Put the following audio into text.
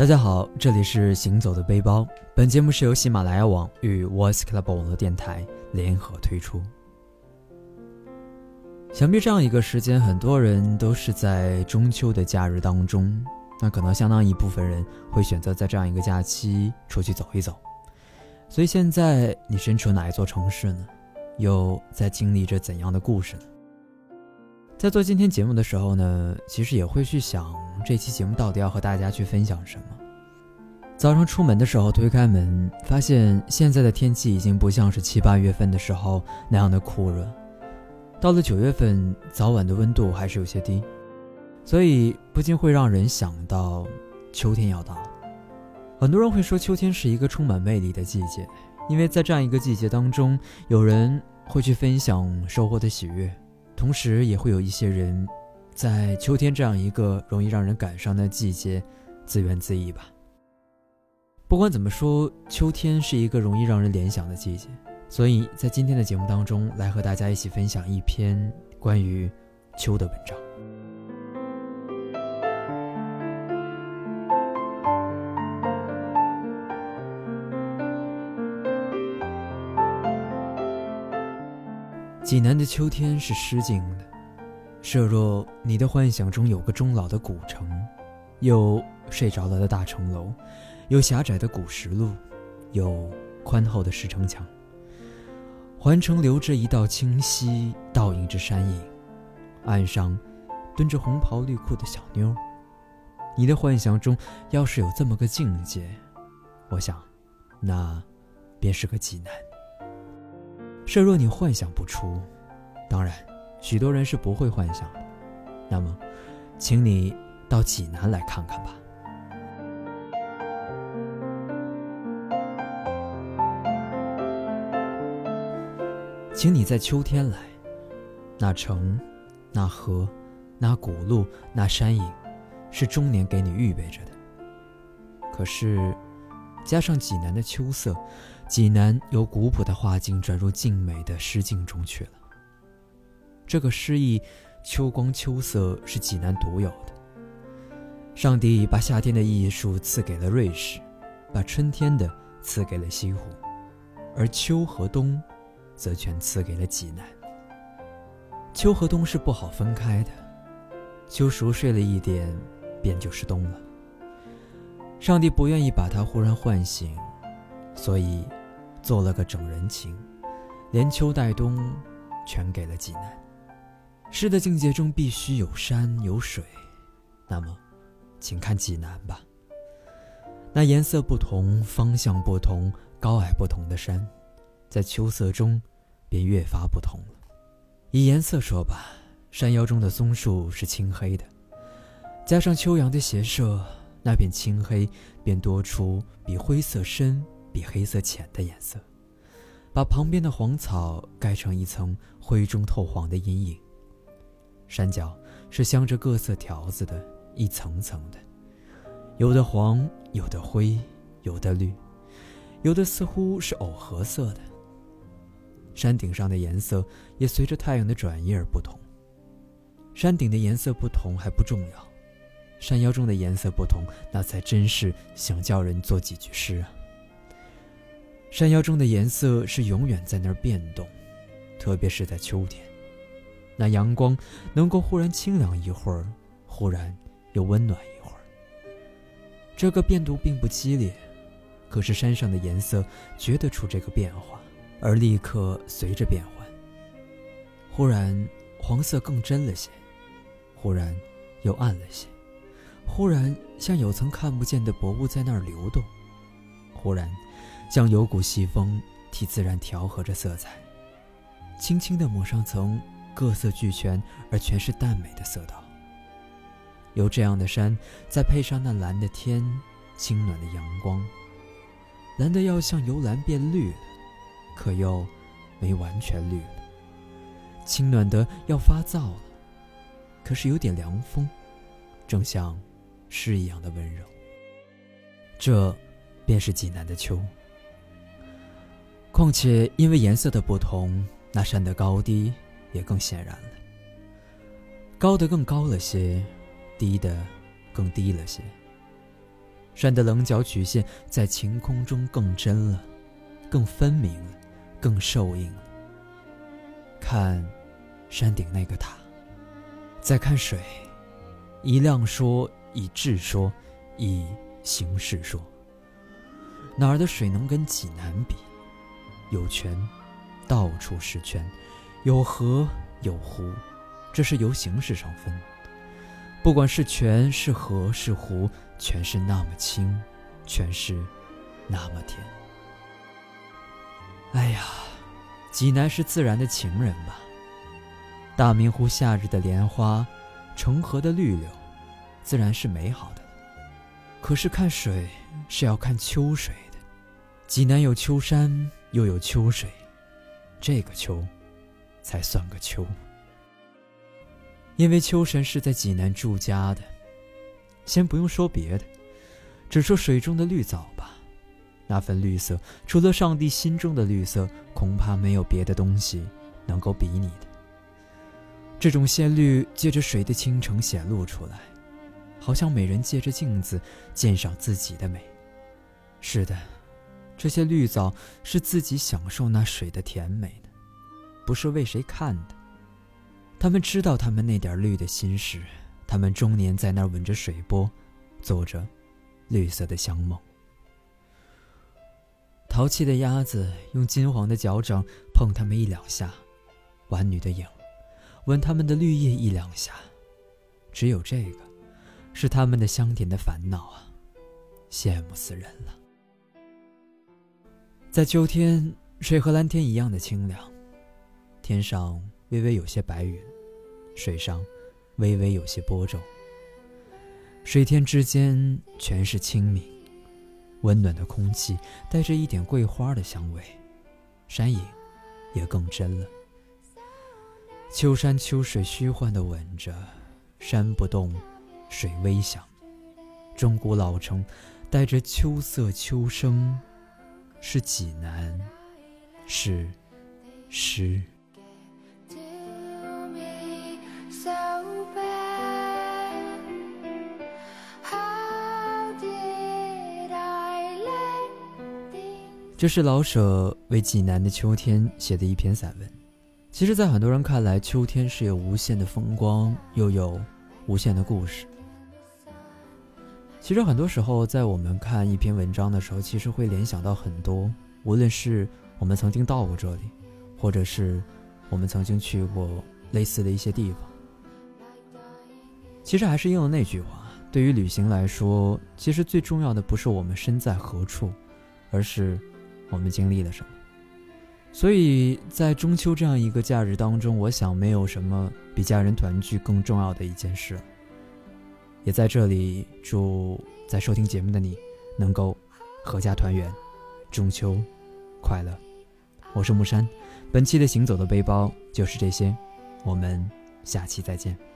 大家好，这里是行走的背包。本节目是由喜马拉雅网与 Voice Club 网络电台联合推出。想必这样一个时间，很多人都是在中秋的假日当中，那可能相当一部分人会选择在这样一个假期出去走一走。所以现在你身处哪一座城市呢？又在经历着怎样的故事呢？在做今天节目的时候呢，其实也会去想这期节目到底要和大家去分享什么。早上出门的时候推开门，发现现在的天气已经不像是七八月份的时候那样的酷热，到了九月份，早晚的温度还是有些低，所以不禁会让人想到秋天要到了。很多人会说秋天是一个充满魅力的季节，因为在这样一个季节当中，有人会去分享收获的喜悦。同时也会有一些人，在秋天这样一个容易让人感伤的季节，自怨自艾吧。不管怎么说，秋天是一个容易让人联想的季节，所以在今天的节目当中，来和大家一起分享一篇关于秋的文章。济南的秋天是诗境的，设若你的幻想中有个终老的古城，有睡着了的大城楼，有狭窄的古石路，有宽厚的石城墙。环城流着一道清溪，倒映着山影，岸上蹲着红袍绿裤的小妞。你的幻想中要是有这么个境界，我想，那便是个济南。设若你幻想不出，当然，许多人是不会幻想的。那么，请你到济南来看看吧。请你在秋天来，那城、那河、那古路、那山影，是终年给你预备着的。可是，加上济南的秋色。济南由古朴的画境转入静美的诗境中去了。这个诗意，秋光秋色是济南独有的。上帝把夏天的艺术赐给了瑞士，把春天的赐给了西湖，而秋和冬，则全赐给了济南。秋和冬是不好分开的，秋熟睡了一点，便就是冬了。上帝不愿意把他忽然唤醒，所以。做了个整人情，连秋带冬，全给了济南。诗的境界中必须有山有水，那么，请看济南吧。那颜色不同、方向不同、高矮不同的山，在秋色中，便越发不同了。以颜色说吧，山腰中的松树是青黑的，加上秋阳的斜射，那片青黑便多出比灰色深。比黑色浅的颜色，把旁边的黄草盖成一层灰中透黄的阴影。山脚是镶着各色条子的，一层层的，有的黄，有的灰，有的绿，有的似乎是藕荷色的。山顶上的颜色也随着太阳的转移而不同。山顶的颜色不同还不重要，山腰中的颜色不同，那才真是想叫人做几句诗啊。山腰中的颜色是永远在那儿变动，特别是在秋天，那阳光能够忽然清凉一会儿，忽然又温暖一会儿。这个变动并不激烈，可是山上的颜色觉得出这个变化，而立刻随着变换。忽然黄色更真了些，忽然又暗了些，忽然像有层看不见的薄雾在那儿流动，忽然。像有股细风替自然调和着色彩，轻轻地抹上层各色俱全而全是淡美的色道。有这样的山，再配上那蓝的天、清暖的阳光，蓝的要像由蓝变绿了，可又没完全绿了；清暖的要发燥了，可是有点凉风，正像诗一样的温柔。这，便是济南的秋。况且，因为颜色的不同，那山的高低也更显然了。高的更高了些，低的更低了些。山的棱角曲线在晴空中更真了，更分明了，更受映了。看山顶那个塔，再看水，一亮说，以质说，以形式说，哪儿的水能跟济南比？有泉，到处是泉；有河，有湖，这是由形式上分。不管是泉是河是湖，全是那么清，全是那么甜。哎呀，济南是自然的情人吧？大明湖夏日的莲花，成河的绿柳，自然是美好的。可是看水是要看秋水的，济南有秋山，又有秋水，这个秋，才算个秋。因为秋神是在济南住家的，先不用说别的，只说水中的绿藻吧，那份绿色，除了上帝心中的绿色，恐怕没有别的东西能够比拟的。这种鲜绿借着水的清澄显露出来，好像美人借着镜子鉴赏自己的美。是的，这些绿藻是自己享受那水的甜美的，不是为谁看的。他们知道他们那点绿的心事，他们终年在那儿吻着水波，做着绿色的香梦。淘气的鸭子用金黄的脚掌碰它们一两下，玩女的影吻它们的绿叶一两下，只有这个，是他们的香甜的烦恼啊！羡慕死人了。在秋天，水和蓝天一样的清凉，天上。微微有些白云，水上微微有些波皱。水天之间全是清明，温暖的空气带着一点桂花的香味，山影也更真了。秋山秋水虚幻的吻着，山不动，水微响。钟鼓老城带着秋色秋声，是济南，是诗。这是老舍为济南的秋天写的一篇散文。其实，在很多人看来，秋天是有无限的风光，又有无限的故事。其实，很多时候，在我们看一篇文章的时候，其实会联想到很多，无论是我们曾经到过这里，或者是我们曾经去过类似的一些地方。其实，还是应了那句话：对于旅行来说，其实最重要的不是我们身在何处，而是。我们经历了什么？所以在中秋这样一个假日当中，我想没有什么比家人团聚更重要的一件事了。也在这里祝在收听节目的你能够阖家团圆，中秋快乐。我是木山，本期的行走的背包就是这些，我们下期再见。